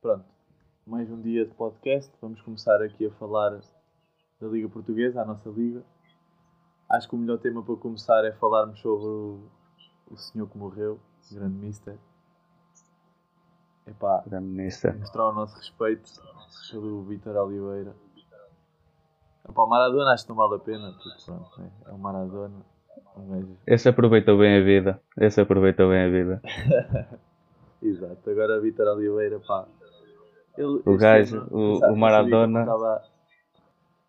Pronto, mais um dia de podcast. Vamos começar aqui a falar da Liga Portuguesa, a nossa liga. Acho que o melhor tema para começar é falarmos sobre o, o senhor que morreu, o grande Mister. Epá, Grande Mister. mostrar o nosso respeito pelo Vitor Oliveira. O Maradona acho que não vale a pena, porque pronto, é, é o Maradona. Gajo. Esse aproveitou bem a vida. Esse aproveitou bem a vida. Exato, agora Vitor Oliveira, pá. Ele, O gajo, ano, o- o Maradona- Estava,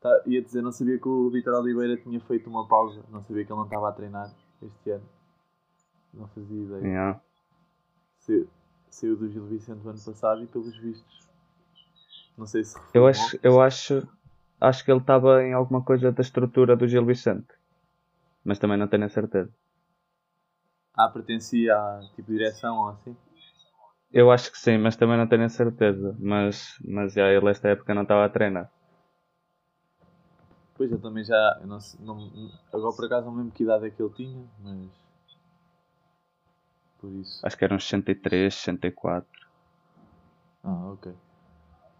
tá, ia dizer, não sabia que o Vitor Oliveira tinha feito uma pausa, não sabia que ele não estava a treinar este ano. Não fazia ideia. Yeah. Saiu, saiu do Gil Vicente no ano passado e pelos vistos. Não sei se Eu acho, eu acho, acho que ele estava em alguma coisa da estrutura do Gil Vicente. Mas também não tenho a certeza. Ah, pertencia à tipo direção ou assim? Eu acho que sim, mas também não tenho a certeza. Mas, mas já ele esta época não estava a treinar. Pois eu também já. Eu não, não- agora por acaso não lembro que idade é que ele tinha, mas. Por isso. Acho que eram 63, 64. Ah, ok.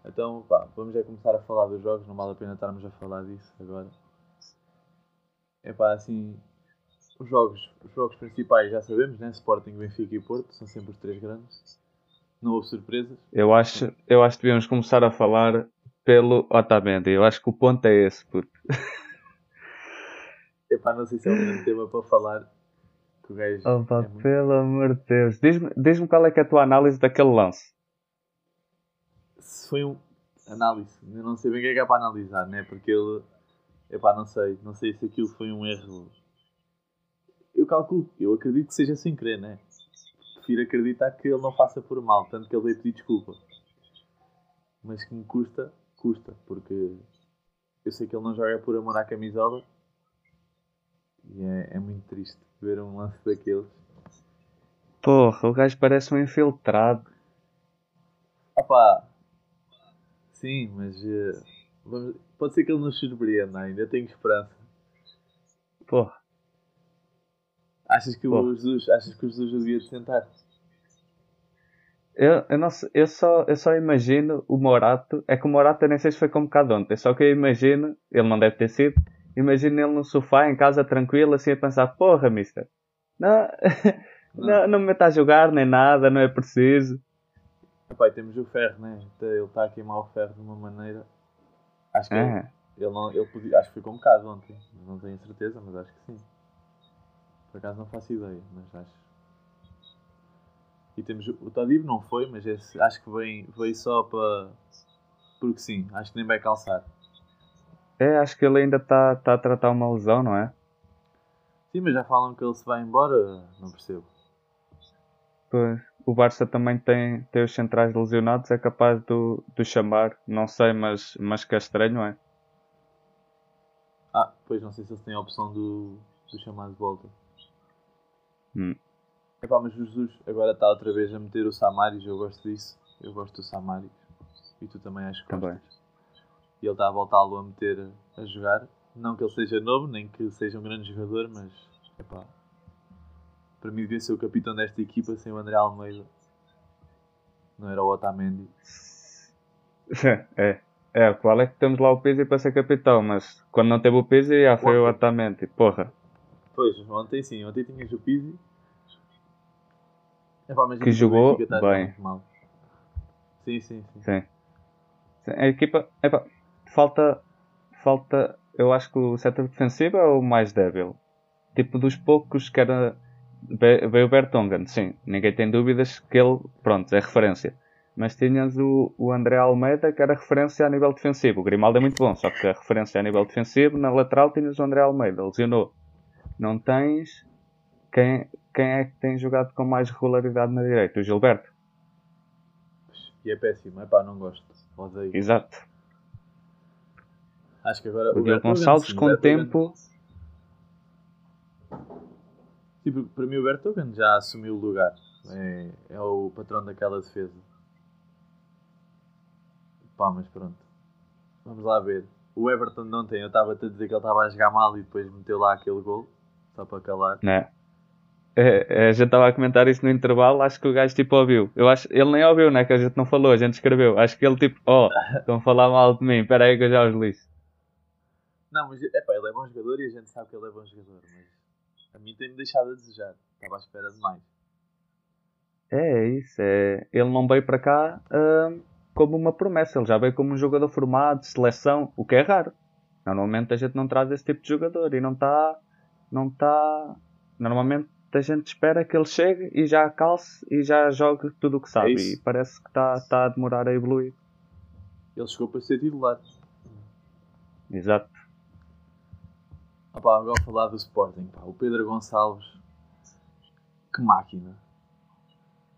Então, pá, vamos já começar a falar dos jogos, não vale a pena estarmos a falar disso agora. É pá, assim, os jogos, os jogos principais já sabemos, né? Sporting, Benfica e Porto, são sempre os três grandes. Não houve surpresas. Eu acho, eu acho que devíamos começar a falar pelo Otamendi. Eu acho que o ponto é esse, puto. É pá, não sei se é o mesmo tema para falar. Que o gajo Opa, é muito- pelo amor de Deus. Diz-me diz qual é que é a tua análise daquele lance. Se foi um análise, eu não sei bem o que é que é para analisar, né? Porque ele, é pá, não sei, não sei se aquilo foi um erro. Eu calculo, eu acredito que seja sem querer, né? Prefiro acreditar que ele não faça por mal, tanto que ele veio pedir desculpa. Mas que me custa, custa, porque eu sei que ele não joga por amor à camisola e é, é muito triste ver um lance daqueles. Porra, o gajo parece um infiltrado. Opá, sim, mas eh, vamos- pode ser que ele nos surpreenda ainda, tenho esperança. Porra. Achas que, o Porra. Jesus, achas que o Jesus devia de sentar? Eu, eu, não eu, só, eu só imagino o Morato. É que o Morato eu nem sei se foi convocado ontem. Só que eu imagino, ele não deve ter sido. Imagino ele no sofá, em casa, tranquilo, assim a pensar: Porra, mister, não, não, não me meta a jogar nem nada, não é preciso. Epá, e temos o ferro, né? Até Ele está a queimar o ferro de uma maneira. Acho que ele, Ah, ele não, ele podia, acho que foi convocado ontem, não tenho certeza, mas acho que sim. Por acaso não faço ideia, mas acho. E temos o Todib não foi, mas esse acho que vem, veio só para. Porque sim, acho que nem vai calçar. é, acho que ele ainda está tá a tratar uma lesão, não é? Sim, mas já falam que ele se vai embora, não percebo. Pois, o Barça também tem, tem os centrais lesionados, é capaz do, do chamar. Não sei, mas, mas que é estranho, não é? Ah, pois não sei se eles têm a opção do, do chamado de volta. Hum. Epá, mas o Jesus agora está outra vez a meter o Samaris, eu gosto disso. Eu gosto do Samaris. E tu também acho que Também. gostas. E ele está a voltá-lo a meter a jogar. Não que ele seja novo, nem que seja um grande jogador, mas epá, para mim devia ser o capitão desta equipa sem o André Almeida. Não era o Otamendi. é. É, qual é que temos lá o Pizzi para ser capitão, mas quando não teve o Pizzi já foi o. Otamendi. Porra, Pois, ontem sim, ontem tinhas o Pizzi. Epá, a Que jogou jogar bem. mal. Sim, sim, sim. sim. A equipa, epá, falta, falta, eu acho que o setor defensivo é o mais débil. Tipo, dos poucos que era, veio o Bertongen, sim, ninguém tem dúvidas que ele, pronto, é referência. Mas tinhas o, o André Almeida, que era referência a nível defensivo. O Grimaldo é muito bom, só que a referência a nível defensivo, na lateral tinhas o André Almeida, lesionou. Não tens quem, quem é que tem jogado com mais regularidade na direita? O Gilberto. E é péssimo, epá, não gosto. Odeio. Exato. Acho que agora O Bertogan, Gonçalves, o com o tempo, porque para mim o Bertogan já assumiu o lugar. É, é o patrão daquela defesa. Pá, mas pronto. Vamos lá ver. O Everton de ontem, eu estava-te a dizer que ele estava a jogar mal e depois meteu lá aquele gol, só para calar. Né? É, é, a gente estava a comentar isso no intervalo, acho que o gajo tipo ouviu. Eu acho, ele nem ouviu, né? Que a gente não falou, a gente escreveu. Acho que ele tipo, oh, estão a falar mal de mim, espera aí que eu já os listo. Não, mas epá, ele é bom jogador e a gente sabe que ele é bom jogador, mas a mim tem-me deixado a desejar. Estava à espera de mais. É, é isso. É... Ele não veio para cá uh, como uma promessa, ele já veio como um jogador formado, seleção, o que é raro. Normalmente a gente não traz esse tipo de jogador e não está. Não está. Normalmente a gente espera que ele chegue e já calce e já jogue tudo o que sabe. É e parece que está tá a demorar a evoluir. Ele chegou para ser titular. Exato. Ah, pá, agora falar do Sporting. Pá. O Pedro Gonçalves. Que máquina.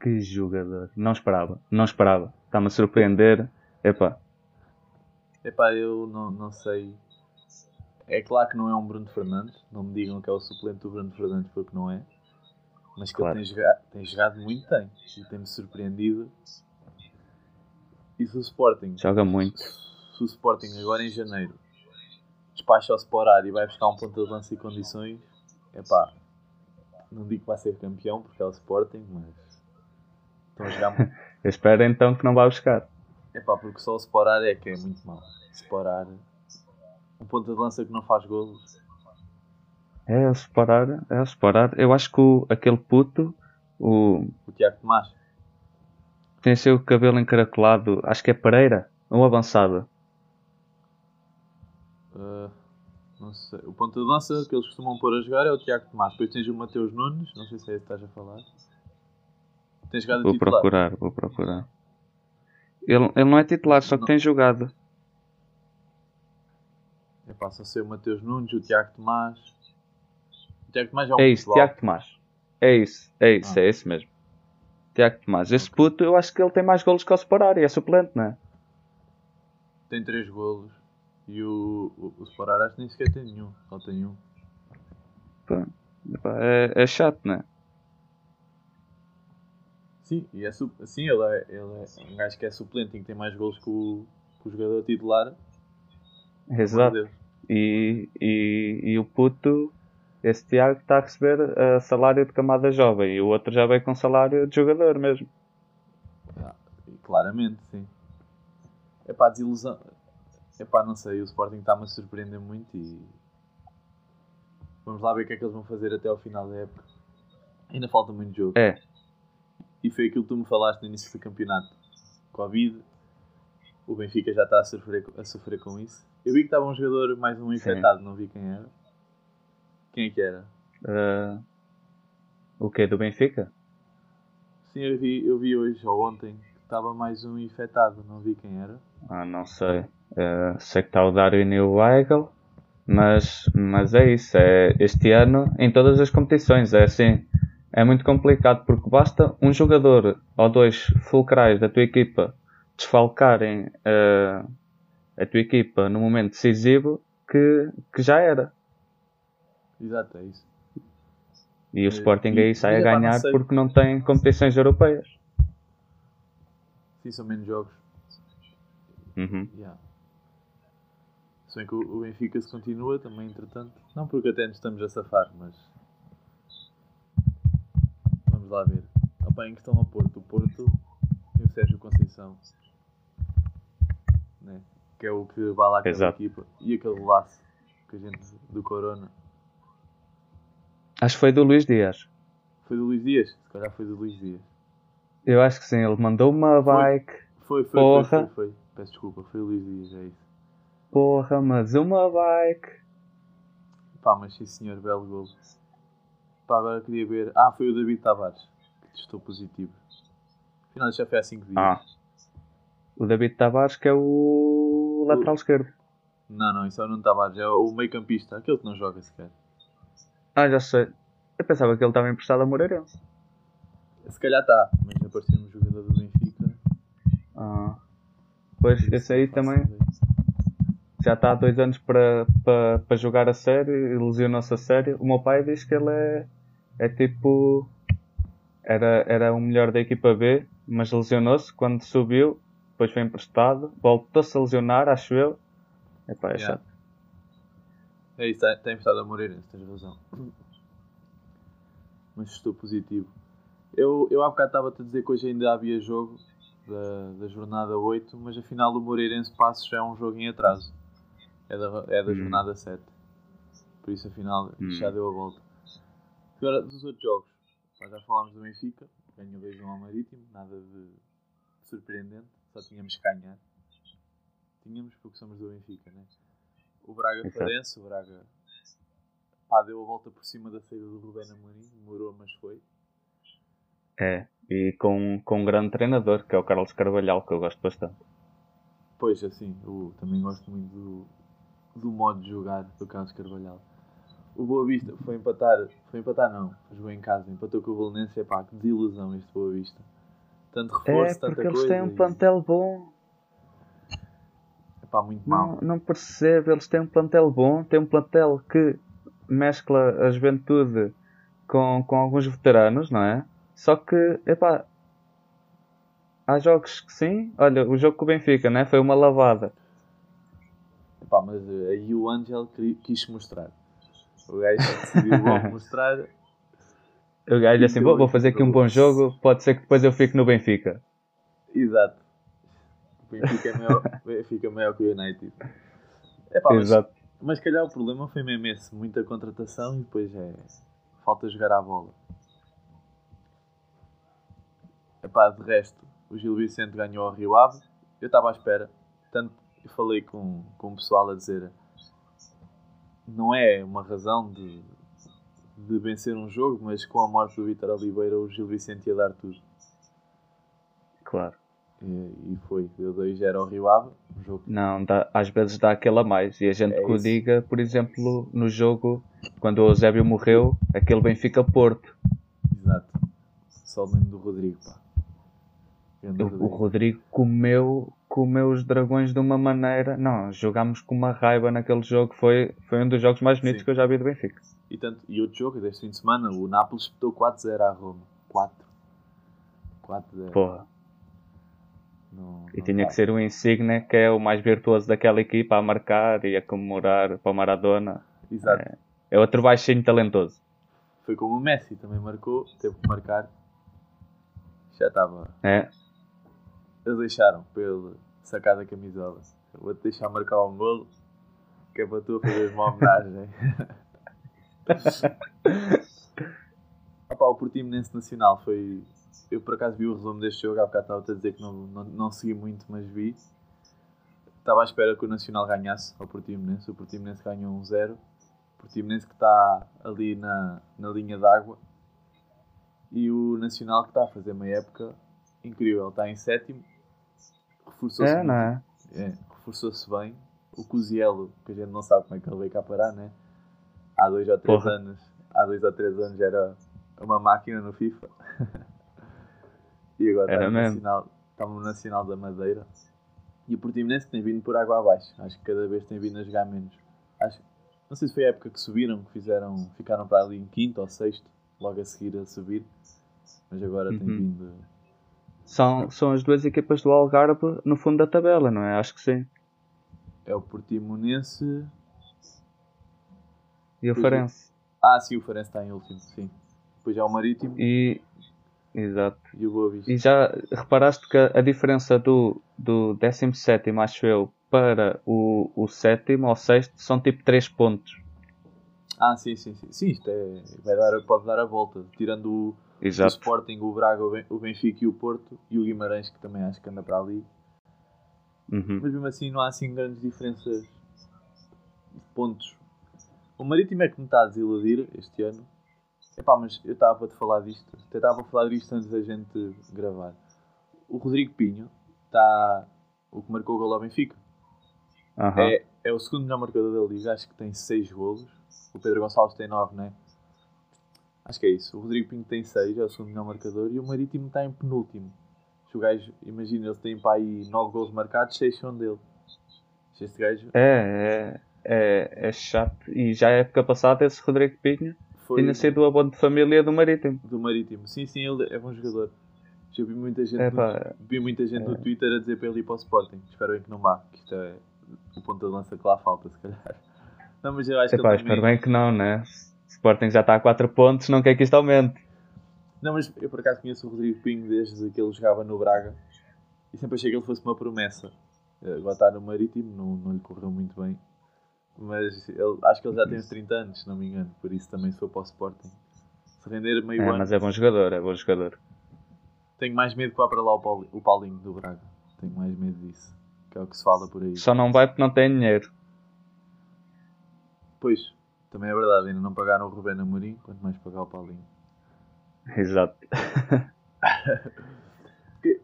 Que jogador. Não esperava. Não esperava. Está-me a surpreender. Epá. Epá, eu não, não sei. É claro que não é um Bruno Fernandes. Não me digam que é o suplente do Bruno Fernandes porque não é. Mas que claro. ele tem jogado, tem jogado muito, tem. E tem-me surpreendido. E se o Sporting. Joga muito. Se o Sporting agora em janeiro despacha o Sporar e vai buscar um ponto de lança e condições, é pá. Não digo que vai ser campeão porque é o Sporting, mas. Estão a jogar muito. Eu espero então que não vá buscar. É pá, porque só o Sporar é que é muito mal. Sporar. Um ponto de lança que não faz golos é, o separar, é o separar. Eu acho que o, aquele puto, o. O Tiago Tomás. Tem seu cabelo encaracolado, acho que é Pereira, ou avançada. Uh, não sei. O ponto de lança que eles costumam pôr a jogar é o Tiago Tomás. Depois tens o Mateus Nunes, não sei se é esse que estás a falar. Tens jogado Vou titular. procurar, vou procurar. Ele, ele não é titular, só que não. tem jogado. É pá, só sei o Mateus Nunes, o Tiago Tomás. Tiago Tomás é um É isso, Tiago Tomás. É isso, é isso, ah. é esse mesmo. Tiago Tomás. Esse puto, eu acho que ele tem mais golos que o Separar e é suplente, não é? Tem 3 golos. E o, o, o que nem sequer tem nenhum. Só tem um. Pá, é, é chato, não é? Sim, e é, sim ele, é, ele é um gajo que é suplente e que tem mais golos que o, que o jogador titular. Exato. E, e, e o puto esse Tiago está a receber uh, salário de camada jovem e o outro já veio com salário de jogador mesmo. Ah, claramente, sim. É pá, desilusão. É pá, não sei, o Sporting está-me a surpreender muito e. Vamos lá ver o que é que eles vão fazer até ao final da época. Ainda falta muito jogo. É. E foi aquilo que tu me falaste no início do campeonato. Covid, o Benfica já está a sofrer, a sofrer com isso. Eu vi que estava um jogador mais um infectado, Sim. não vi quem era. Quem é que era? Uh, o que? Do Benfica? Sim, eu vi, eu vi hoje ou ontem que estava mais um infectado, não vi quem era. Ah, não sei. Uh, sei que está o Darwin e o Weigl, mas, mas é isso. É, este ano, em todas as competições, é assim. É muito complicado porque basta um jogador ou dois fulcrais da tua equipa desfalcarem uh, a tua equipa no momento decisivo que, que já era. Exato, é isso. E o Sporting e, aí sai a ganhar não porque não tem competições europeias. Sim, são menos jogos. Uhum. Yeah. Se bem que o Benfica se continua também, entretanto. Não porque até nos estamos a safar, mas. Vamos lá ver. Opa, em questão ao Porto. O Porto tem o Sérgio Conceição. Né? Que é o que vai lá com a equipa. E aquele laço que a gente do Corona. Acho que foi do Luís Dias. Foi do Luís Dias? Se calhar foi do Luís Dias. Eu acho que sim, ele mandou uma bike. Foi, foi, Porra. foi, foi, foi. Peço desculpa, foi o Luís Dias, é isso. Porra, mas uma bike. Pá, mas sim senhor, belo gol. Pá, agora queria ver. Ah, foi o David Tavares, que estou positivo. Afinal, já foi há 5 dias. Ah. O David Tavares, que é o lateral o... esquerdo. Não, não, isso é o Nuno Tavares, é o meio campista, aquele que não joga sequer. Ah, já sei. Eu pensava que ele estava emprestado a Moreirense. Se calhar está, mas apareceu no jogador do Benfica. Ah. Pois, esse aí também já está há dois anos para, para, para jogar a sério, ilusionou-se a sério. O meu pai diz que ele é, é tipo. Era, era o melhor da equipa B, mas lesionou-se quando subiu, depois foi emprestado, voltou-se a lesionar, acho eu, Epá, é Yeah. chato. É isso, tem, tem emprestado a Moreirense, tens razão. Mas estou positivo. Eu, eu há bocado estava-te a dizer que hoje ainda havia jogo da, da jornada 8, mas afinal o Moreirense Passos já é um jogo em atraso. É da, é da Hum. jornada 7. Por isso afinal Hum. já deu a volta. Agora dos outros jogos. Já falámos do Benfica, ganhou 2 ao Marítimo, nada de surpreendente, só tínhamos que ganhar. Tínhamos porque somos do Benfica, né? O Braga. Farense, o Braga pá, deu a volta por cima da saída do Rubén Amorim, demorou, mas foi. É. E com, com um grande treinador, que é o Carlos Carvalhal, que eu gosto bastante. Pois, assim, eu também gosto muito do, do modo de jogar do Carlos Carvalhal. O Boa Vista foi empatar, foi empatar não, jogou em casa, empatou com o Belenense, pá, que desilusão este Boa Vista. Tanto reforço, É, tanta porque eles coisa. têm um plantel bom. Epá, muito mal. Não, não percebo, eles têm um plantel bom, têm um plantel que mescla a juventude com, com alguns veteranos, não é? Só que, epá, há jogos que sim. Olha, o jogo com o Benfica, né? Foi uma lavada. Epá, mas eh, aí o Angel quis mostrar. O gajo decidiu logo mostrar. O gajo assim, vou, vou fazer aqui um bom jogo, pode ser que depois eu fique no Benfica. Exato. O Benfica é maior, Benfica é maior que o United. Epá, mas, Exato. mas calhar o problema foi mesmo esse. Muita contratação e depois é. Falta jogar à bola. Epá, de resto, o Gil Vicente ganhou ao Rio Ave. Eu estava à espera. Tanto eu falei com, com o pessoal a dizer. Não é uma razão de, de vencer um jogo, mas com a morte do Vitor Oliveira, o Gil Vicente ia dar tudo. Claro. E, e foi. Deu 2-0 ao Rio Ave. Um jogo Não, dá- às vezes dá aquele a mais. E a gente É que o diga, por exemplo, no jogo, quando o Eusébio morreu, aquele Benfica Porto. Exato. Só me lembro do Rodrigo, pá. O, o Rodrigo. Rodrigo comeu, comeu os dragões de uma maneira. Não, jogámos com uma raiva naquele jogo. Foi, foi um dos jogos mais bonitos Sim. que eu já vi do Benfica. E, tanto, e outro jogo, deste fim de semana, o Nápoles espetou 4-0 à Roma. 4. 4-0. Porra. Não- E não tinha dá. que ser o Insigne, que é o mais virtuoso daquela equipa, a marcar e a comemorar para o Maradona. Exato. É outro baixinho talentoso. Foi como o Messi também marcou, teve que marcar. Já estava. É, Eles deixaram ele sacar da camisola. Vou-te deixar marcar um golo, que é para tu fazeres uma homenagem. Opa, o Portimonense Nacional foi. Eu por acaso vi o resumo deste jogo, há bocado estava a dizer que não, não, não segui muito, mas vi. Estava à espera que o Nacional ganhasse ao Portimonense. O Portimonense ganhou 1-0. O Portimonense que está ali na, na linha d'água. E o Nacional que está a fazer uma época incrível. Está em sétimo. Reforçou-se é não é? é, reforçou-se bem. O Cozielo, que a gente não sabe como é que ele veio cá parar, né? Há dois ou três Porra. anos, há dois ou três anos era uma máquina no FIFA. e agora está no. Nacional, está no Nacional da Madeira. E o Portimonense que tem vindo por água abaixo. Acho que cada vez tem vindo a jogar menos. Acho, não sei se foi a época que subiram, que fizeram, ficaram para ali em quinto ou sexto, logo a seguir a subir. Mas agora tem Uhum. vindo. São, são as duas equipas do Algarve no fundo da tabela, não é? Acho que sim. É o Portimonense. E o é. Farense. Ah, sim, o Farense está em último, sim. Depois já o Marítimo E. Exato. e o Boa Vista. E já reparaste que a diferença do, do 17, acho eu, para o, o sétimo ou sexto são tipo 3 pontos. Ah, sim, sim, sim. Sim, isto é, vai dar, pode dar a volta. Tirando o, o Exato. Sporting, o Braga, o Ben- o Benfica e o Porto e o Guimarães, que também acho que anda para ali. Uhum. Mas mesmo assim não há assim grandes diferenças de pontos. O Marítimo é que me está a desiludir este ano. Epá, mas eu estava a te falar disto. Até estava a falar disto antes da gente gravar. O Rodrigo Pinho está. O que marcou o gol ao Benfica. Aham. É, é o segundo melhor marcador da liga, acho que tem 6 golos. O Pedro Gonçalves tem 9, né? Acho que é isso. O Rodrigo Pinto tem 6, é o segundo melhor marcador. E o Marítimo está em penúltimo. Se o gajo, imagina, eles têm para aí 9 golos marcados, 6 são dele. Se Este gajo É, é, é, é chato. E já a época passada esse Rodrigo Pinho foi tinha sido o abono de família do Marítimo. do Marítimo. Sim, sim, ele é bom jogador. Já vi muita gente, É, no, pá, vi muita gente no Twitter a dizer para ele ir para o Sporting. Espero bem que não vá, que isto é o ponto de lança que lá falta, se calhar. Não, mas eu acho Epá, que ele espero também... bem que não, né? O Sporting já está a 4 pontos, não quer que isto aumente. Não, mas eu por acaso conheço o Rodrigo Pinho desde que ele jogava no Braga e sempre achei que ele fosse uma promessa. Eh, Agora está no Marítimo, não, não lhe correu muito bem. Mas ele, acho que ele já tem uns 30 anos, se não me engano, por isso também se for para o Sporting. Se render meio É, ano, mas é bom jogador, é bom jogador. tenho mais medo que vá para lá o, Pauli- o Paulinho do Braga. Tenho mais medo disso. Que é o que se fala por aí. Só não vai porque não tem dinheiro. Pois, também é verdade, ainda não pagaram o Rubén Amorim, quanto mais pagar o Paulinho. Exato.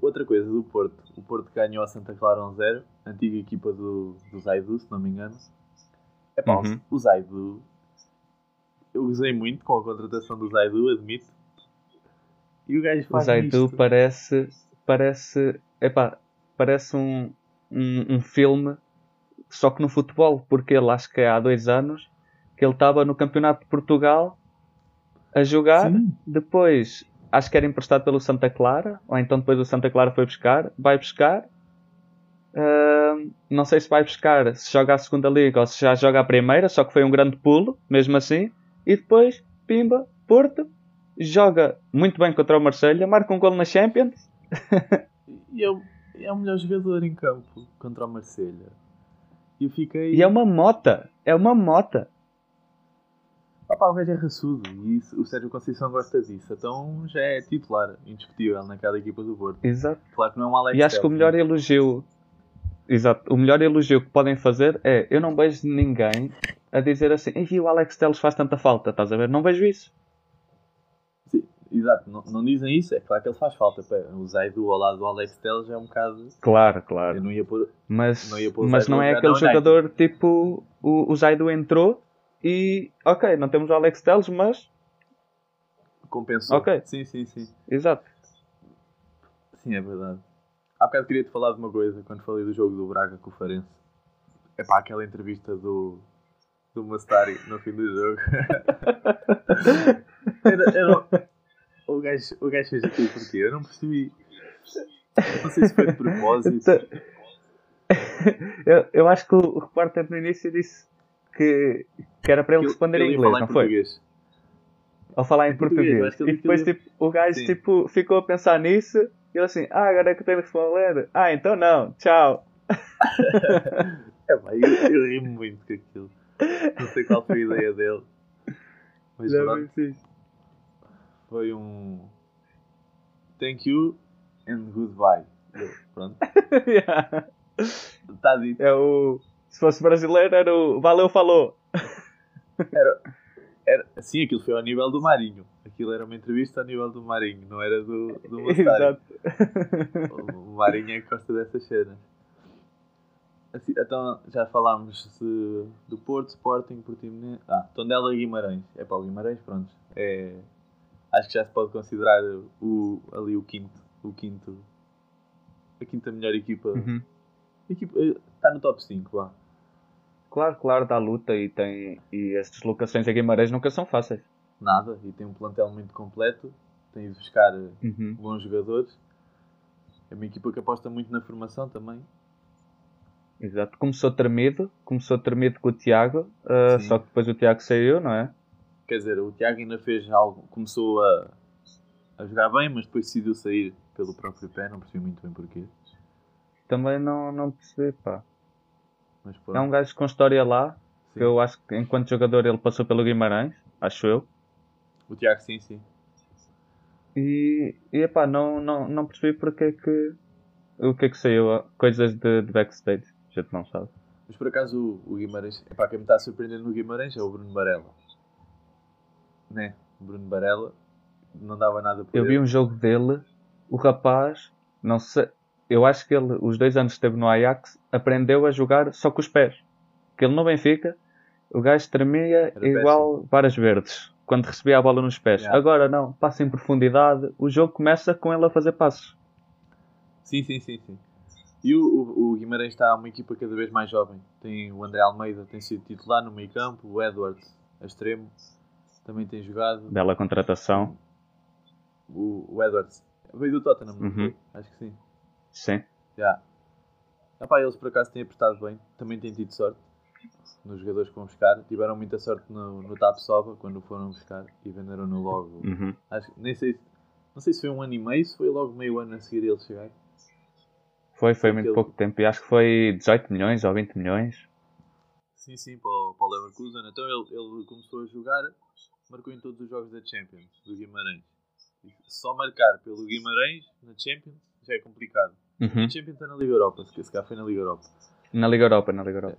Outra coisa do Porto. O Porto ganhou a Santa Clara 1-0, antiga equipa do, do Zaidu, se não me engano. É pá, Uhum. o Zaidu. Eu gozei muito com a contratação do Zaidu, admito. E o gajo O faz Zaidu isto. parece. Parece. Epá, parece um, um, um filme, só que no futebol, porque ele acho que é há dois anos que ele estava no Campeonato de Portugal a jogar. Sim. Depois, acho que era emprestado pelo Santa Clara, ou então depois o Santa Clara foi buscar, vai buscar. Ahm, não sei se vai buscar, se joga a segunda liga ou se já joga a primeira, só que foi um grande pulo, mesmo assim. E depois, pimba, Porto, joga muito bem contra o Marselha, marca um gol na Champions. E é, o- é o melhor jogador em campo contra o Marselha. E eu fiquei. E é uma mota, é uma mota. Pá, o gajo é raçudo e isso- o Sérgio Conceição gosta disso. Então já é titular, indiscutível, naquela equipa do Porto. Exato. Claro que não é um Alex E acho que o melhor né? elogio, exato, o melhor elogio que podem fazer é eu não vejo ninguém a dizer assim, e o Alex Telles faz tanta falta, estás a ver? Não vejo isso. Sim, exato, não, não dizem isso, é claro que ele faz falta. Pá, O Zaidu ao lado do Alex Telles é um bocado. Claro, claro. Eu não ia pôr. Mas, Não ia pôr mas não é aquele United. jogador tipo o, o Zaidu entrou e ok, não temos o Alex Telles, mas Compensou. Ok. Sim, sim, sim. exato. Sim, é verdade. Há bocado queria-te falar de uma coisa quando falei do jogo do Braga com o Farense. É pá, aquela entrevista do, do Mastari no fim do jogo. era, era, o, gajo, o gajo fez aquilo porquê? Eu não percebi. Não sei se foi de propósito. Então, eu, eu acho que o repórter no início disse que, que era para ele responder em inglês, não foi? Ou falar em Em português, português. E depois tipo, o gajo Sim. tipo, ficou a pensar nisso e ele assim, ah, agora é que eu tenho de responder. Ah, então não, tchau. É pá, eu, eu ri muito com aquilo. Não sei qual foi a ideia dele. Mas pronto, foi um. Thank you and goodbye. Pronto, Yeah. está dito. É o. Se fosse brasileiro era o Valeu, falou. Era, sim, aquilo foi ao nível do Marinho. Aquilo era uma entrevista ao nível do Marinho, não era do, do. Exato. O Marinho é que gosta dessas cenas. Assim, então, já falámos de- do Porto, Sporting, Portimonense... Ah, Tondela e Guimarães. É para o Guimarães, pronto. É, acho que já se pode considerar o, ali o quinto, o quinto... A quinta melhor equipa. Uhum. equipa está no top 5, vá. Claro, claro, dá luta e tem. E as deslocações a Guimarães nunca são fáceis. Nada. E tem um plantel muito completo. Tem de buscar Uhum. bons jogadores. É uma equipa que aposta muito na formação também. Exato. Começou tremido, começou tremido com o Tiago, uh, Sim. só que depois o Tiago saiu, não é? Quer dizer, o Tiago ainda fez algo, começou a, a jogar bem, mas depois decidiu sair pelo próprio pé, não percebi muito bem porquê. Também não, não percebi, pá. É um gajo com história lá, Sim. que eu acho que enquanto jogador ele passou pelo Guimarães, acho eu. O Tiago sim, sim. E, e epá, não, não, não percebi porque é que. O que é que saiu? Coisas de, de backstage, a gente não sabe. Mas por acaso o, o Guimarães, epá, quem me está a surpreender no Guimarães é o Bruno Barella. Né? O Bruno Barella não dava nada por Eu vi ele. um jogo dele, o rapaz, não sei, eu acho que ele, os dois anos que esteve no Ajax, aprendeu a jogar só com os pés. Que ele no Benfica, o gajo tremia Era igual varas verdes, quando recebia a bola nos pés. Yeah. Agora não, passa em profundidade, o jogo começa com ele a fazer passos. Sim, sim, sim, sim. E o, o, o Guimarães está uma equipa cada vez mais jovem. Tem o André Almeida, tem sido titular no meio campo, o Edwards, a extremo, também tem jogado. Bela contratação, O, o Edwards veio do Tottenham, Uhum. Acho que sim. Sim. Já. Epá, eles por acaso têm apertado bem, também têm tido sorte nos jogadores que vão buscar. Tiveram muita sorte no, no TAP Soba quando foram buscar e venderam no logo. Uhum. Acho, nem sei, não sei se foi um ano e meio, se foi logo meio ano a seguir eles chegar. Foi, foi muito pouco tempo. E acho que foi 18 milhões ou 20 milhões. Sim, sim, para o, para o Leverkusen. Então ele, ele começou a jogar, marcou em todos os jogos da Champions, do Guimarães. Só marcar pelo Guimarães na Champions já é complicado. Uhum. Champions está na Liga Europa, se calhar foi na Liga Europa. Na Liga Europa, na Liga Europa.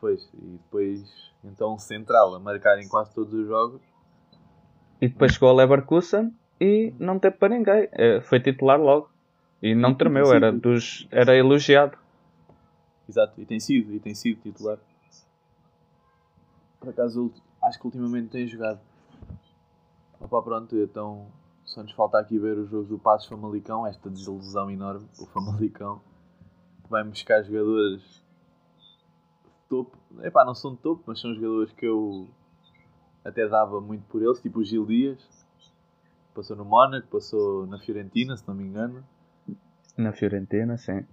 Pois, e depois, então, central, a marcar em quase todos os jogos. E depois chegou ao Leverkusen e não teve para ninguém. Eh, Foi titular logo. E não tremeu, era, dos, era elogiado. Exato, e tem sido, e tem sido titular. Por acaso, acho que ultimamente tem jogado. Opa, pronto, então só nos falta aqui ver o jogo do Passos Famalicão, esta desilusão enorme, o Famalicão, que vai buscar jogadores de topo. Epá, não são de topo, mas são jogadores que eu até dava muito por eles, tipo o Gil Dias, passou no Mónaco, passou na Fiorentina, se não me engano. Na Fiorentina, sim.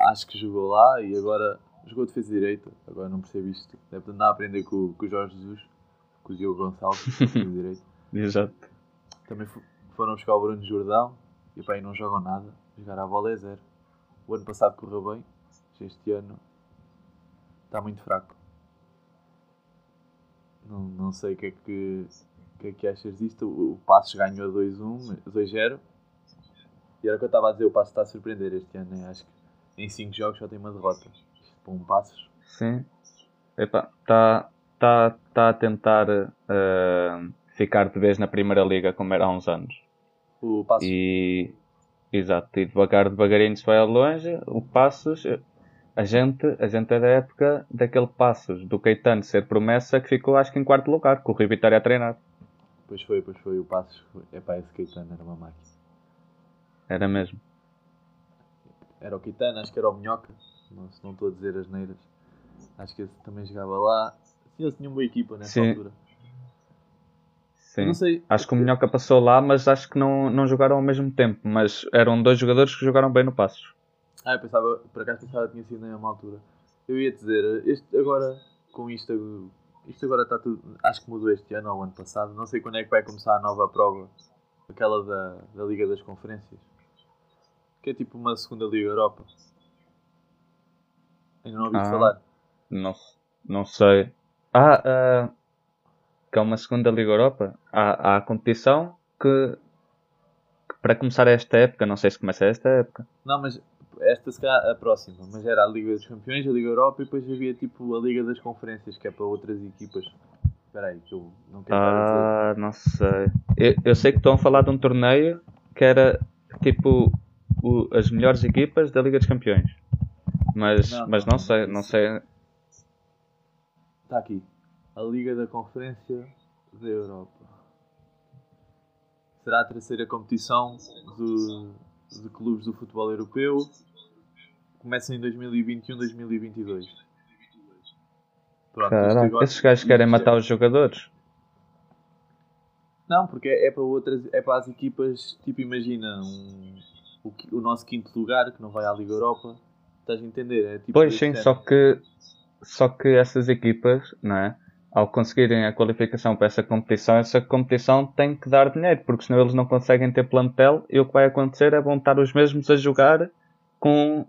acho que jogou lá e agora jogou defesa direita. Agora não percebo isto. Deve andar a aprender com, com o Jorge Jesus, com o Diogo Gonçalves, defesa direita. Exato. Também fo- foram buscar o Bruno Jordão e pá, aí não jogam nada. Jogar à bola é zero. O ano passado correu bem, este ano está muito fraco. Não, não sei o que é que, que, é que achas disto. O, Passos ganhou a 2-1, 2-0. E era o que eu estava a dizer, o Passos está a surpreender este ano. né? Acho que em 5 jogos só tem uma derrota. Para um Passos. Sim. Está tá, tá a tentar eh, ficar de vez na Primeira Liga como era há uns anos. O Passos E exato, e devagar, devagarinho se vai ao longe. O Passos, a gente, a gente é da época daquele Passos do Caetano ser promessa que ficou acho que em quarto lugar, com o Rio Vitória a treinar. Pois foi, pois foi. O Passos foi. Epá, esse Caetano era uma máquina. Era mesmo. Era o Caetano, acho que era o Minhoca. Não, se não estou a dizer as neiras. Acho que esse também jogava lá. Sim, eles tinham uma equipa nessa Sim. altura. Sim. Sei. Acho que o Minhoca passou lá, mas acho que não, não jogaram ao mesmo tempo. Mas eram dois jogadores que jogaram bem no Passos. Ah, eu pensava, por acaso pensava que tinha sido na mesma altura. Eu ia dizer, este agora, com isto, isto agora está tudo, acho que mudou este ano ou ano passado, não sei quando é que vai começar a nova prova, aquela da, da Liga das Conferências, que é tipo uma segunda Liga Europa. Ainda não ouvi Ah. falar. Não, não sei. Ah, ah, que é uma segunda Liga Europa. Há, há a competição que, que para começar esta época, não sei se começa esta época. Não, mas esta se calhar a próxima, mas era a Liga dos Campeões, a Liga Europa e depois havia tipo a Liga das Conferências, que é para outras equipas. Espera aí, que eu não quero. Ah, não sei. Eu, eu sei que estão a falar de um torneio que era tipo o- as melhores equipas da Liga dos Campeões. Mas Não, mas não, não sei, não sei. Está Tá aqui. A Liga da Conferência da Europa. Será a terceira competição de, de clubes do futebol europeu. Começa em 2021-2022. Pronto, esses gajos querem é- matar os jogadores. Não, porque é para outras, é para as equipas, tipo, imagina um, o, o nosso quinto lugar que não vai à Liga Europa. Estás a entender? É tipo Pois sim, só que, só que essas equipas, não é? Ao conseguirem a qualificação para essa competição, essa competição tem que dar dinheiro, porque senão eles não conseguem ter plantel e o que vai acontecer é vão estar os mesmos a jogar com,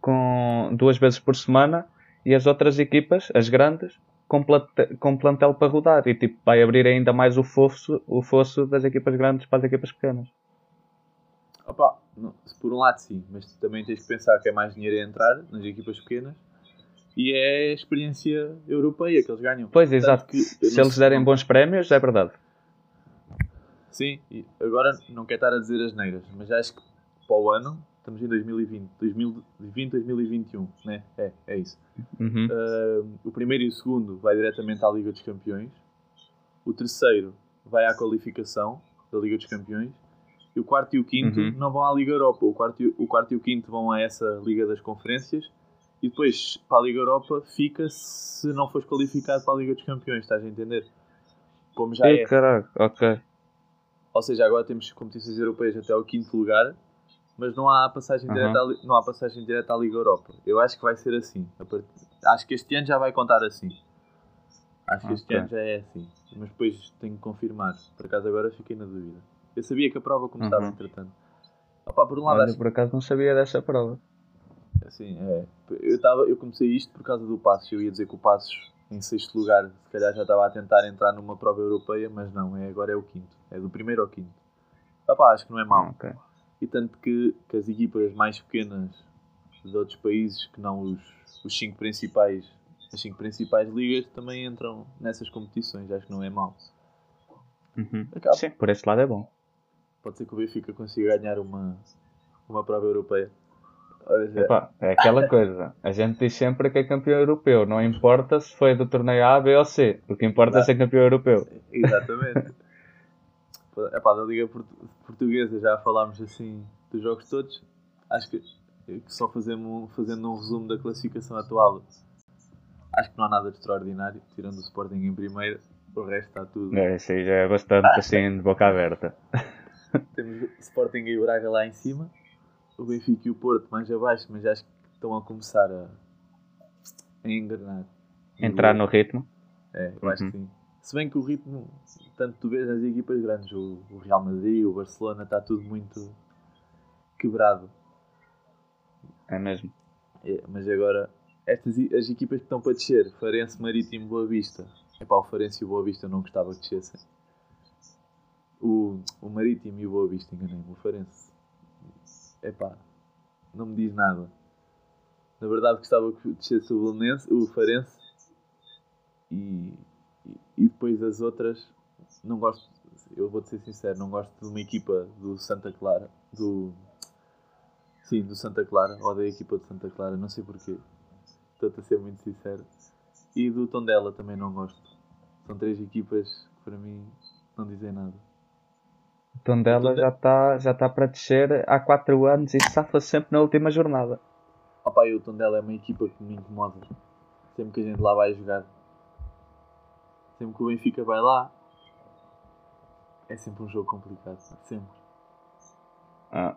com duas vezes por semana e as outras equipas, as grandes, com, plante- com plantel para rodar e tipo, vai abrir ainda mais o fosso, o fosso das equipas grandes para as equipas pequenas. Opa, por um lado sim, mas também tens que pensar que é mais dinheiro a entrar nas equipas pequenas e é a experiência europeia que eles ganham. Pois, Tanto exato. que Se eles derem bons prémios, é verdade. Sim, e agora não quero estar a dizer as neiras, mas acho que para o ano, estamos em 2020, 2020, 2021, né? É, é isso. Uhum. Uh, o primeiro e o segundo vai diretamente à Liga dos Campeões. O terceiro vai à qualificação da Liga dos Campeões. E o quarto e o quinto Uhum. não vão à Liga Europa. O quarto, e, o quarto e o quinto vão a essa Liga das Conferências. E depois, para a Liga Europa, fica se não fores qualificado para a Liga dos Campeões. Estás a entender? Como já Ei, é. caraca, ok. Ou seja, agora temos competições europeias até ao quinto lugar. mas não há passagem Uhum. direta à, não há passagem direta à Liga Europa. Eu acho que vai ser assim. Part- Acho que este ano já vai contar assim. Acho que este Ok. ano já é assim. Mas depois tenho que confirmar. Por acaso agora fiquei na dúvida. Eu sabia que a prova começava Uhum. entretanto. Opa, por um lado Olha, acho por acaso não sabia dessa prova. Assim, é. Eu, tava, eu comecei isto por causa do Passos. Eu ia dizer que o Passos, em sexto lugar, se calhar já estava a tentar entrar numa prova europeia, mas não, é, agora é o quinto. É do primeiro ao quinto. Opa, acho que não é mau. Ok. E tanto que, que as equipas mais pequenas de outros países, que não os, os cinco principais, as cinco principais ligas, também entram nessas competições. Acho que não é mau. Uhum. Sim, por esse lado é bom. Pode ser que o Benfica consiga ganhar uma, uma prova europeia. Epá, é aquela coisa. A gente diz sempre que é campeão europeu. Não importa se foi do torneio A, B ou C. O que importa é ser campeão europeu. Exatamente. é pá, da Liga Portu- Portuguesa já falámos assim dos jogos todos. Acho que, só fazendo, fazendo um resumo da classificação atual, acho que não há nada de extraordinário, tirando o Sporting em primeiro, o resto está tudo. É, isso aí já é bastante assim de boca aberta. Temos Sporting e Braga lá em cima, o Benfica e o Porto mais abaixo, mas acho que estão a começar a, a engrenar. Entrar no ritmo. É, eu acho Uhum. que sim. Se bem que o ritmo, tanto tu vês nas equipas grandes, o, o Real Madrid, o Barcelona, está tudo muito quebrado. É mesmo. É, mas agora, estas, as equipas que estão para descer, Farense, Marítimo, Boa Vista. Epá, o Farense e o Boa Vista eu não gostava que descessem. O, o Marítimo e o Boa Vista, enganei-me. O Farense. Epá, não me diz nada. Na verdade gostava que descesse o, Belenense, o Farense e, e, depois as outras não gosto, eu vou-te ser sincero, não gosto de uma equipa do Santa Clara, do sim, do Santa Clara, ou da equipa de Santa Clara, não sei porquê. Estou-te a ser muito sincero. E do Tondela também não gosto. São três equipas que para mim não dizem nada. O Tondela Tondela- já está já tá para descer há 4 anos e safa sempre na última jornada. Opa, e o Tondela é uma equipa que me incomoda. Sempre que a gente lá vai jogar. Sempre que o Benfica vai lá. É sempre um jogo complicado. Sempre. Ah.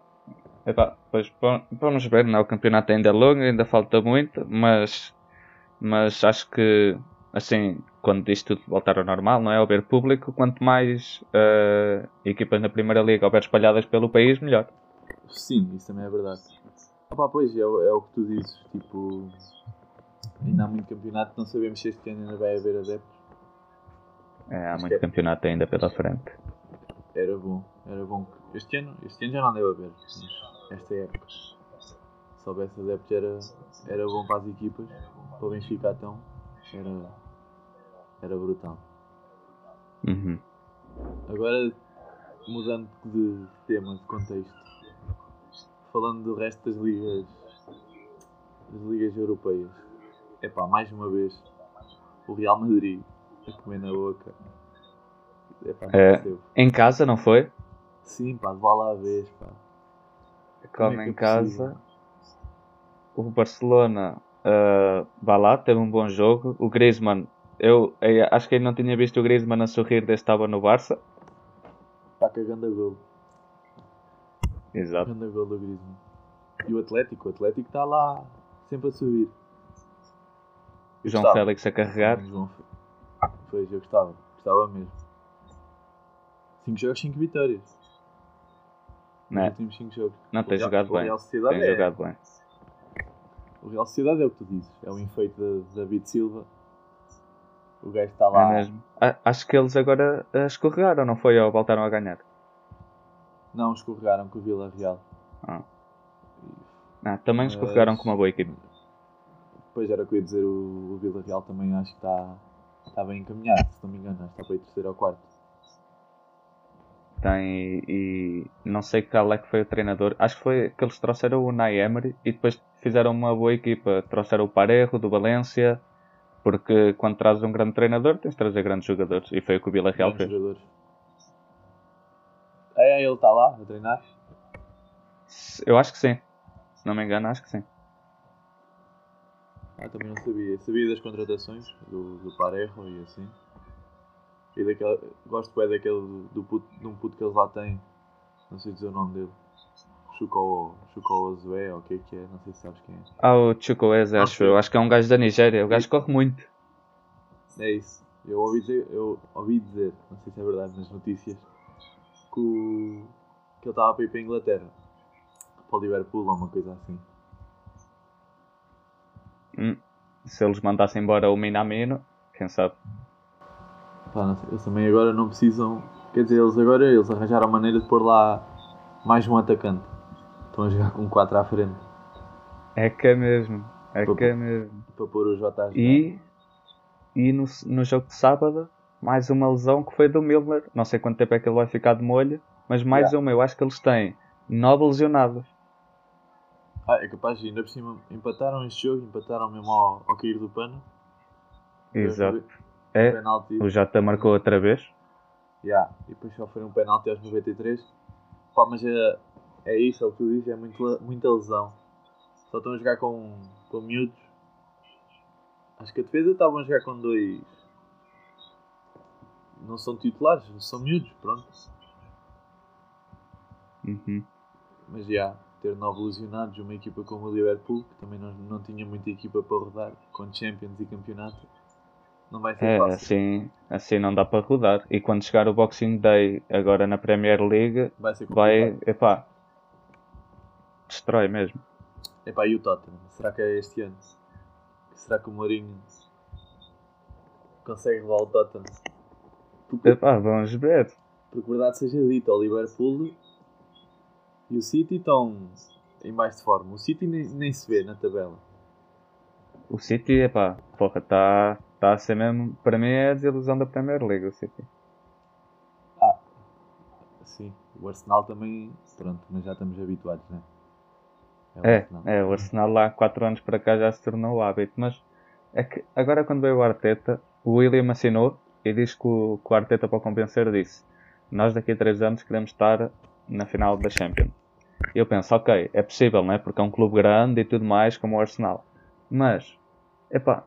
Epá, pois va- vamos ver, não, o campeonato ainda é longo, ainda falta muito, mas, mas acho que assim, quando isto tudo voltar ao normal, não é? Houver público, quanto mais eh, equipas na Primeira Liga houver espalhadas pelo país, melhor. Sim, isso também é verdade. Opa, pois, é, o- é o que tu dizes. Tipo, ainda há muito campeonato. Não sabemos se este ano ainda vai haver adeptos. É, há Acho muito é. campeonato ainda pela frente. Era bom. Era bom. Este ano, este ano já não deve haver. Mas esta época. Se houvesse adeptos era, era bom para as equipas. Para o Benfica então. Era, era brutal. Uhum. Agora, mudando de tema, de contexto, falando do resto das ligas, das ligas europeias, é pá, mais uma vez, o Real Madrid a comer na boca. Epá, É. percebo. Em casa, não foi? Sim, pá, de bola à vez, pá. Como Come é em é casa. O Barcelona uh, vai lá, teve um bom jogo. O Griezmann, eu, eh, acho que ainda não tinha visto o Griezmann a sorrir desde que estava no Barça. Pá, que ganda gol. Exato. Ganda gol do Griezmann. E o Atlético, o Atlético está lá, sempre a subir. Eu João gostava. Félix a carregar. João Pois, eu gostava. Gostava mesmo. 5 jogos, 5 vitórias. Não, é? últimos 5 jogos. não O tem jogado o bem. Tem é, jogado bem. O Real Sociedade é o que tu dizes. É um enfeite de David Silva. O gajo está É lá. mesmo. A- Acho que eles agora eh, escorregaram, não foi? Ou voltaram a ganhar? Não, escorregaram com o Vila Real. Ah. Ah, também escorregaram com uma boa equipe. Depois era o que eu ia dizer. O, o Vila Real também acho que está, está bem encaminhado, se não me engano. Acho que está para ir terceiro ou quarto. Tem e não sei qual é que foi o treinador. Acho que foi que eles trouxeram o Unai Emery e depois fizeram uma boa equipa. Trouxeram o Parejo do Valência. Porque quando trazes um grande treinador tens de trazer grandes jogadores. E foi o que o Vila Real fez. jogadores. É, ele está lá a treinar. Eu acho que sim. Se não me engano, acho que sim. Ah, também não sabia. Sabia das contratações do, do Parejo e assim. E daquela, gosto bem daquele do puto, de um puto que eles lá têm. Não sei dizer o nome dele. Chuko, Chuko Ozue, ou o que é que é, não sei se sabes quem é. Ah, o Chukwueze, acho eu. Acho que é um gajo da Nigéria. O gajo corre muito. É isso. Eu ouvi dizer, eu ouvi dizer não sei se é verdade nas notícias, que, o, que ele estava para ir para a Inglaterra. Para o Liverpool ou uma coisa assim. Hum. Se eles mandassem embora o Minamino, quem sabe? Pá, sei, eles também agora não precisam. Quer dizer, eles agora eles arranjaram a maneira de pôr lá mais um atacante. Estão a jogar com 4 à frente. É que é mesmo. É Para- que é mesmo. Para pôr o Jota a jogar. E, e no, no jogo de sábado, mais uma lesão que foi do Milner. Não sei quanto tempo é que ele vai ficar de molho, mas mais Yeah. uma. Eu acho que eles têm nove lesionados. Ah, é capaz de ainda por cima empataram este jogo, empataram mesmo ao, ao cair do pano. Exato. É, penalti. o Jota marcou outra vez. Yeah. E depois só foi um penalti aos 93. Pá, mas é, é isso, é o que tu dizes, é muito, muita lesão. Só estão a jogar com, com miúdos. Acho que a defesa estavam a jogar com dois. Não são titulares, são miúdos, pronto. Uhum. Mas já, ter nove lesionados, uma equipa como o Liverpool, que também não, não tinha muita equipa para rodar, com Champions e campeonato, não vai ser É, fácil. assim, assim não dá para rodar. E quando chegar o Boxing Day agora na Premier League, Vai ser vai, complicado. epá, destrói mesmo. Epá, e o Tottenham? Será que é este ano? Será que o Mourinho consegue levar o Tottenham? Porque, Epá, vamos ver. porque verdade seja dita, o Liverpool e o City estão em mais de forma. O City nem, nem se vê na tabela. O City, epá, porra, está tá a ser mesmo, para mim é a desilusão da Premier League, o City. Sim, o Arsenal também, pronto, mas já estamos habituados, né? É, Arsenal. é, o Arsenal lá há 4 anos para cá já se tornou o hábito, mas é que agora quando veio o Arteta, o William assinou e diz que o, que o Arteta para compensar disse nós daqui a 3 anos queremos estar na final da Champions. Eu penso, ok, é possível, né? Porque é um clube grande e tudo mais como o Arsenal. Mas, epá,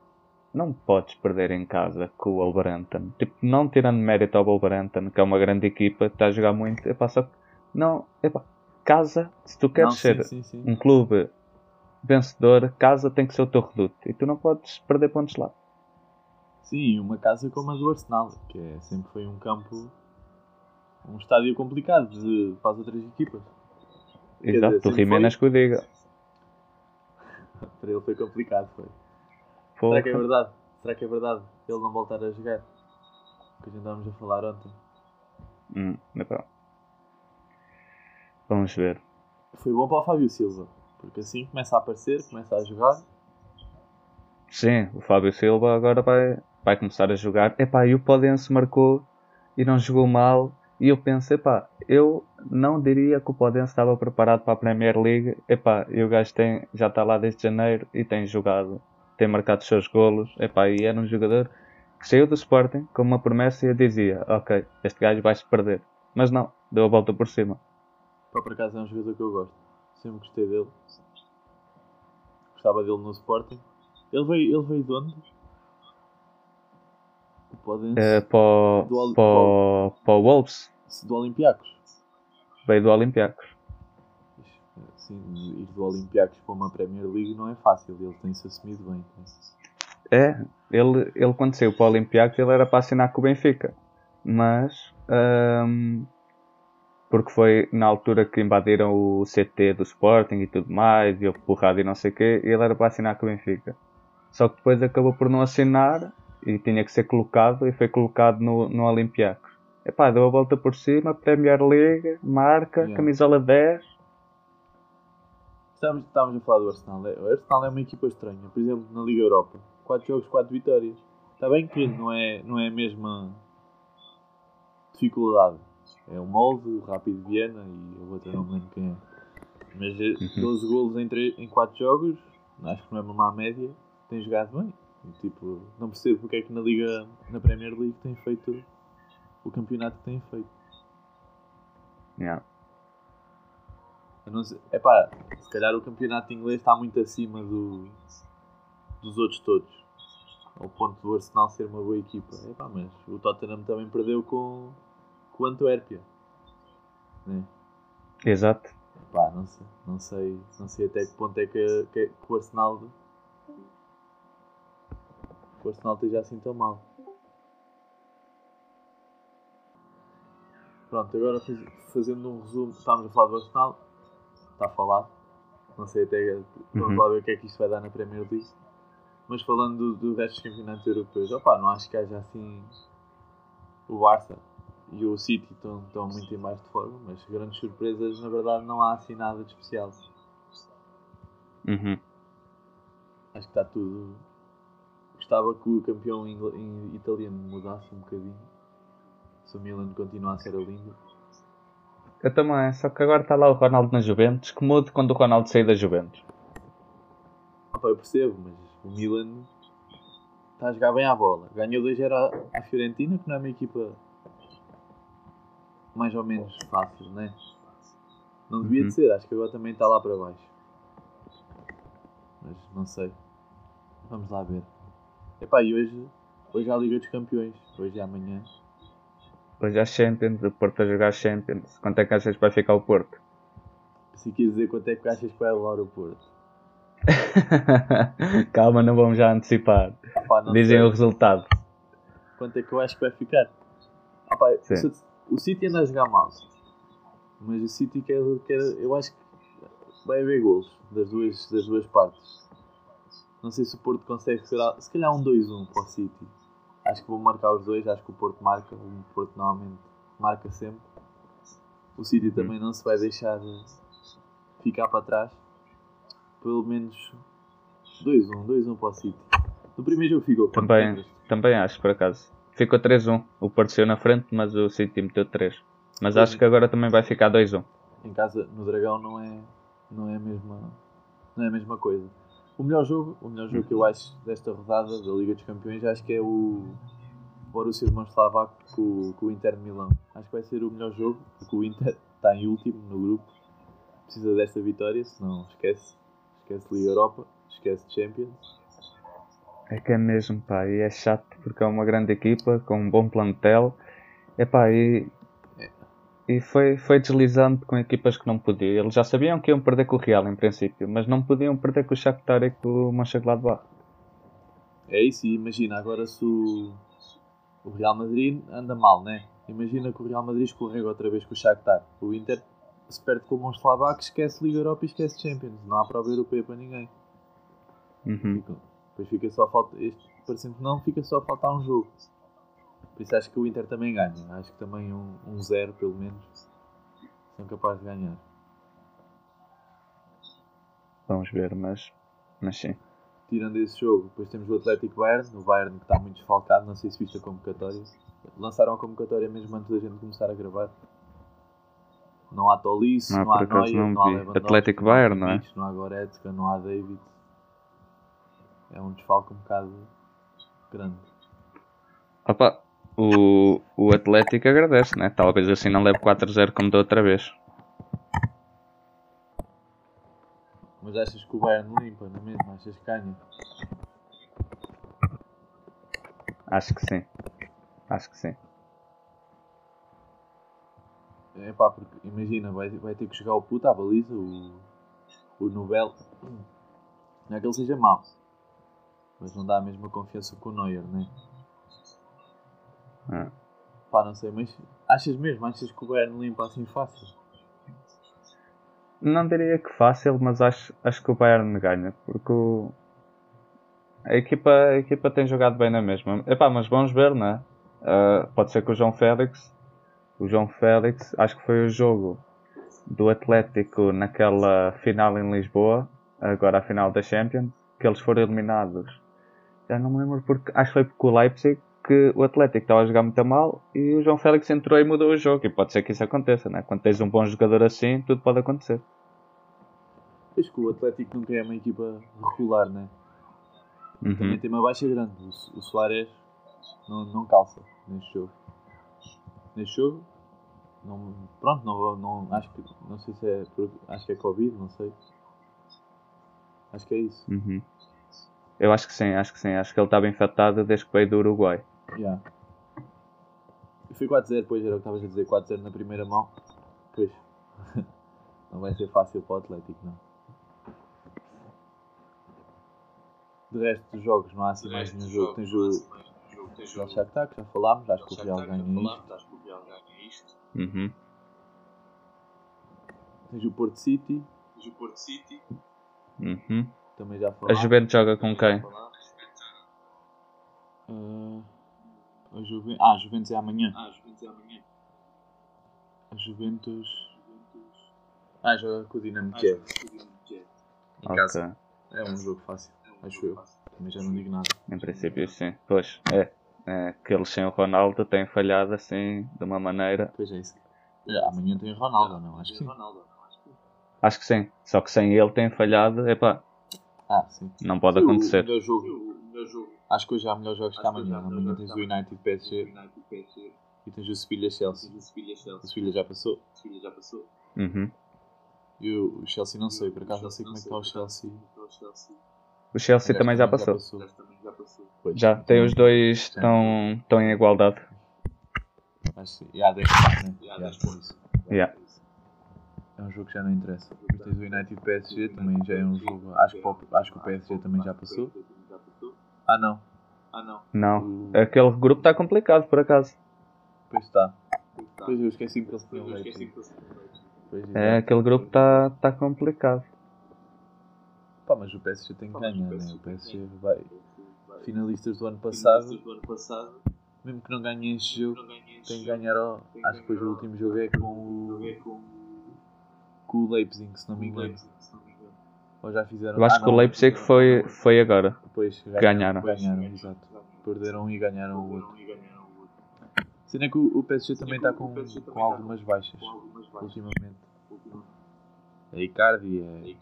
não podes perder em casa com o Wolverhampton. Tipo, não tirando mérito ao Wolverhampton, que é uma grande equipa, está a jogar muito, epá, só que, não, epá, casa, se tu queres Não, ser sim, sim, sim. um clube vencedor, casa tem que ser o teu reduto. E tu não podes perder pontos lá. Sim, uma casa como a do Arsenal, que é, sempre foi um campo, um estádio complicado de, para as outras equipas. Exato, dizer, o Jiménez que o diga. Para ele foi complicado, foi. Porra. Será que é verdade? Será que é verdade ele não voltar a jogar? O que a gente estávamos a falar ontem. Hum, epá. Vamos ver. Foi bom para o Fábio Silva, porque assim começa a aparecer, começa a jogar. Sim, o Fábio Silva agora vai, vai começar a jogar. Epá, e o Podense marcou e não jogou mal. E eu penso, epá, eu não diria que o Podense estava preparado para a Premier League. Epá, e o gajo tem, já está lá desde janeiro e tem jogado, tem marcado os seus golos. Epá, e era um jogador que saiu do Sporting com uma promessa e eu dizia, ok, este gajo vai-se perder. Mas não, deu a volta por cima. Pá, por acaso é um jogador que eu gosto. Sempre gostei dele. Gostava dele no Sporting. Ele veio, ele veio de onde? O Podense. Eh, para, o- Do para, para o Wolves, Do Olympiacos. veio do Olympiacos. Sim, ir do Olympiacos para uma Premier League não é fácil. Ele tem-se assumido bem. né? É, ele, ele quando saiu para o Olympiacos ele era para assinar com o Benfica. Mas ahm, porque foi na altura que invadiram o CT do Sporting e tudo mais, e houve porrada e não sei o quê, e ele era para assinar com o Benfica. Só que depois acabou por não assinar e tinha que ser colocado e foi colocado no, no Olympiacos. Epá, deu a volta por cima, Premier League, marca, Yeah. camisola 10. Estávamos, estávamos a falar do Arsenal. É- O Arsenal é uma equipa estranha. Por exemplo, na Liga Europa. 4 jogos, 4 vitórias. Está bem que não é, não é a mesma dificuldade. É o Molde, o Rápido Viena e o outro não me lembro quem é. Mas eh, Uhum. 12 golos em, 3, em 4 jogos, acho que não é uma má média. Tem jogado bem. E, tipo, não percebo porque é que na Liga, na Premier League tem feito o campeonato que tem feito. Yeah. Sei, epá, se calhar o campeonato inglês está muito acima do, dos outros todos. Ao ponto do Arsenal ser uma boa equipa. Epá, mas o Tottenham também perdeu com, com Antuérpia. Né? Exato. pá, não sei, não sei, não sei até que ponto é que, que, que o Arsenal que o Arsenal esteja assim tão mal. Pronto, agora faz- fazendo um resumo, estávamos a falar do Arsenal, está a falar, não sei até, vamos Uhum. lá ver o que é que isto vai dar na Premier League. Mas falando do, do resto dos campeonatos europeus, opá, não acho que haja assim o Barça e o City estão, estão muito em baixo de forma, mas grandes surpresas na verdade não há assim nada de especial. Uhum. Acho que está tudo. Gostava que o campeão ingl- italiano mudasse um bocadinho. Se o Milan continua a ser a lindo. Eu também, só que agora está lá o Ronaldo na Juventus, que mude quando o Ronaldo sair da Juventus. Opa, eu percebo, mas o Milan está a jogar bem à bola. Ganhou 2-0 à, à Fiorentina, que não é uma equipa mais ou menos fácil, né? Não devia Uhum. de ser, acho que agora também está lá para baixo. Mas não sei. Vamos lá ver. Epá, e hoje, hoje há a Liga dos Campeões. Hoje e amanhã. Hoje há Champions, o Porto a jogar Champions. Quanto é que achas que vai ficar o Porto? Se quer dizer quanto é que achas que vai levar o Porto. Calma, não vamos já antecipar. Dizem sei. o resultado. quanto é que eu acho que vai ficar. Ah, pá, Sim. se- o City anda a jogar mal, mas o City quer, quer eu acho que vai haver golos das duas, das duas partes. Não sei se o Porto consegue segurar, se calhar um 2-1 para o City. Acho que vou marcar os dois, acho que o Porto marca, o Porto normalmente marca sempre. O City também não se vai deixar ficar para trás. Pelo menos 2-1, 2-1 para o City. No primeiro jogo ficou Também, também acho, por acaso. Ficou 3-1. O Porto saiu na frente, mas o City meteu 3. Mas acho que agora também vai ficar 2-1. em casa no Dragão não é não é a mesma não é a mesma coisa o melhor jogo o melhor jogo que eu acho desta rodada da Liga dos Campeões acho que é o Borussia Mönchengladbach com, com o Inter de Milão acho que vai ser o melhor jogo porque o Inter está em último no grupo precisa desta vitória senão esquece esquece Liga Europa esquece Champions É que é mesmo, pá. E é chato porque é uma grande equipa com um bom plantel. Epá, e, e foi, foi deslizando com equipas que não podiam. Eles já sabiam que iam perder com o Real em princípio, mas não podiam perder com o Shakhtar e com o Mönchengladbach. é isso e imagina agora se o, o Real Madrid anda mal né imagina que o Real Madrid escorrega outra vez com o Shakhtar o Inter se perde com o Mönchengladbach esquece Liga Europa e esquece Champions não há prova europeia para ninguém Uhum. Depois fica só a falta este parecendo que não fica só a faltar um jogo por isso acho que o Inter também ganha acho que também um, um zero pelo menos são capazes de ganhar Vamos ver, mas, mas sim. tirando esse jogo depois temos o Atlético Bayern o Bayern que está muito desfalcado não sei se viste a convocatória lançaram a convocatória mesmo antes da gente começar a gravar não há Tolisso, Não, não, há Neuer, não não há. Lewandowski, Atlético Bayern, não é? Não há Goretzka, não há David é um desfalque um bocado grande Opa, o, o Atlético agradece, né? Talvez assim não leve 4-0 como da outra vez. Mas achas que o Bayern limpa, não é mesmo? Achas que ganha? Acho que sim. Acho que sim. É pá, porque imagina, vai, vai ter que jogar o puto à baliza, o, o Nobel. Não é que ele seja mau, mas não dá a mesma confiança com o Neuer, né? Ah. Pá, não sei, mas achas mesmo? Achas que o Bayern limpa assim fácil? Não diria que fácil, mas acho, acho que o Bayern ganha, porque o- a, equipa, a equipa tem jogado bem na mesma. Epá, mas vamos ver, não é? Ah, pode ser que o João Félix, o João Félix, acho que foi o jogo do Atlético naquela final em Lisboa, agora a final da Champions, que eles foram eliminados. Já não me lembro porque, acho que foi porque o Leipzig que o Atlético estava a jogar muito mal e o João Félix entrou e mudou o jogo. E pode ser que isso aconteça, né? Quando tens um bom jogador assim, tudo pode acontecer. Acho que o Atlético nunca é uma equipa regular, né? Também Uhum. tem uma baixa grande. O, o Soares não, não calça neste jogo. Neste jogo, não, pronto, não, não, acho que, não sei se é, acho que é Covid, não sei. Acho que é isso. Uhum. Eu acho que sim, acho que sim. Acho que ele estava infectado desde que veio do Uruguai. Yeah. E foi 4-0, depois era o que estavas a dizer, 4-0 na primeira mão. Pois. não vai ser fácil para o Atlético, não. De resto dos jogos, não há assim mais nenhum jogo. Tens o Real Shakhtar, que já falámos, acho que o Real ganha isto. Uhum. Tens o Porto City, Uhum. Também já A falámos. Juventus joga com quem? Ah, a Juven... Ah, a Juventus é amanhã. A Juventus. Ah, joga com o Dinamo Kiev. Em casa. Ok. É um jogo fácil, acho eu. Também já não digo nada. Em princípio sim. Pois, é. é que eles sem o Ronaldo têm falhado assim, de uma maneira. Pois é isso. É, amanhã tem o Ronaldo, não? Acho que sim. Acho que sim. Só que sem ele têm falhado, epá, Ah, sim. não pode Sim, o acontecer. melhor jogo. Acho que hoje há melhores jogos que amanhã. Amanhã tens o United PSG e tens o Sevilha Chelsea. O Sevilha já passou. Uhum. E o o Chelsea não sei, por acaso não sei como é que está o Chelsea. O Chelsea também já passou. Já, tem os dois estão, estão em igualdade. Acho que- e há 10 pontos, né? Acho que é isso. Yeah. É um jogo que já não interessa. Depois tens o United PSG, também já é um jogo. Acho que, o- acho que o PSG também já passou. Ah não, Não. Aquele grupo está complicado, por acaso. pois está. Pois eu esqueci que eles tinham. Pois, É, aquele grupo está tá complicado. Pá, mas o PSG tem que ganhar, né? O PSG vai. Finalistas do ano passado, mesmo que não ganhe este jogo, tem que ganhar. Ao... Acho que depois o último jogo é com o. Com o Leipzig, se não me engano. Ou já fizeram. Eu acho Ah, que o não. Leipzig foi, foi agora. Depois Ganharam. Ganharam, exato. Perderam um e ganharam o outro. Sendo é que o o PSG também está com, com algumas baixas ultimamente. É Icardi, é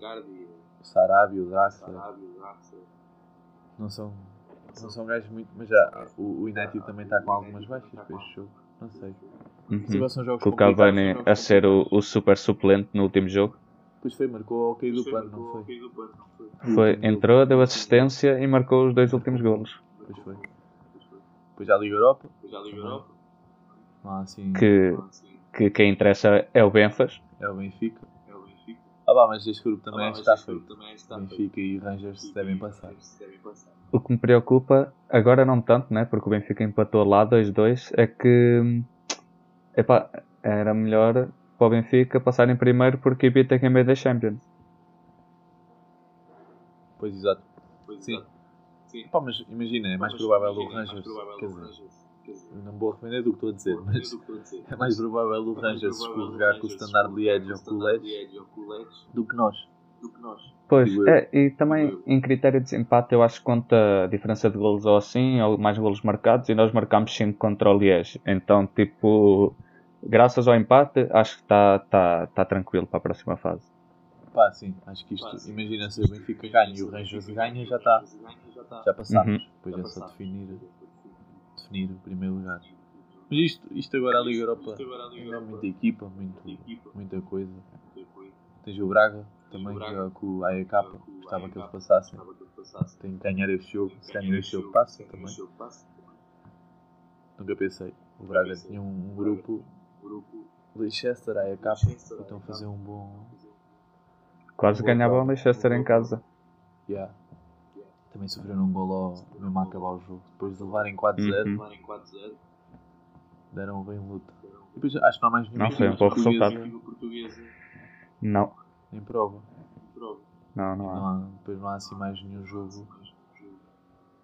o Sarabia, o Draxler. Não são, não são gajos muito. Mas já o, o United também está com algumas baixas para este jogo. Não sei. Uhum. jogos Com o. Cavani a ser o, o super suplente no último jogo. Depois foi, marcou ao cair do pano, não foi? Foi, entrou, deu assistência e marcou os dois últimos golos. Depois foi. Depois já a Liga Europa. Não há assim. Que, que quem interessa é o Benfas. É o Benfica. Ah, pá, mas este grupo também está feito. Benfica e Rangers se devem passar. O que me preocupa, agora não tanto, né? Porque o Benfica empatou lá 2-2, é que epá, era melhor para o Benfica passar em primeiro porque evita quem meio da Champions. Pois, exato. Sim. Pá, mas imagina, é mais provável o Rangers. Quer dizer, não vou arrepender do que estou a dizer, mas é mais provável o Rangers escorregar com o Standard Liège ou com o do que nós. Pois, Digo eu. é, e também em critério de desempate eu acho que conta a diferença de golos ou assim, ou mais golos marcados, e nós marcámos 5 contra o Liège. Então, tipo, graças ao empate, acho que está tá, tá tranquilo para a próxima fase. Pá, sim, acho que isto, imagina se o Benfica ganha e o Rangers ganha, já está. Já passámos. Uhum. Depois é só definir, definir o primeiro lugar. Mas isto, isto agora a Liga Europa ainda é muita equipa, muito, muita coisa. Tens o Braga também com o AEK, gostava que eles passassem. Tem que ganhar este jogo, se ganhar este jogo passa também. Nunca pensei. O Braga tinha um, um grupo Leicester, AEK, e estão a fazer um bom. Quase ganhava o Manchester em casa. Yeah. Também sofreram um gol ao, mesmo a acabar o jogo. Depois de levarem 4-0, Uhum. deram bem luta. E depois acho que não há mais nenhum Não, foi um bom português Não, em prova. não, não há. Não há, depois não há assim mais nenhum jogo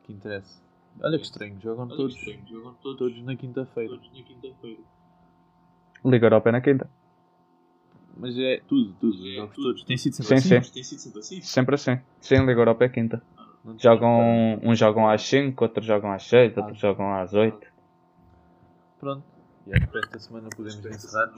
que interesse. Olha que estranho, jogam todos, todos na quinta-feira. Liga Europa é na quinta. Mas é tudo, tudo, os jogos todos. Tem sido Sim, sempre sim. assim. Sempre assim. Sim, Liga Europa é quinta. Não te Jogam, uns jogam às 5, outros jogam às 6, outros jogam às 8. Pronto. E que para esta semana podemos encerrar.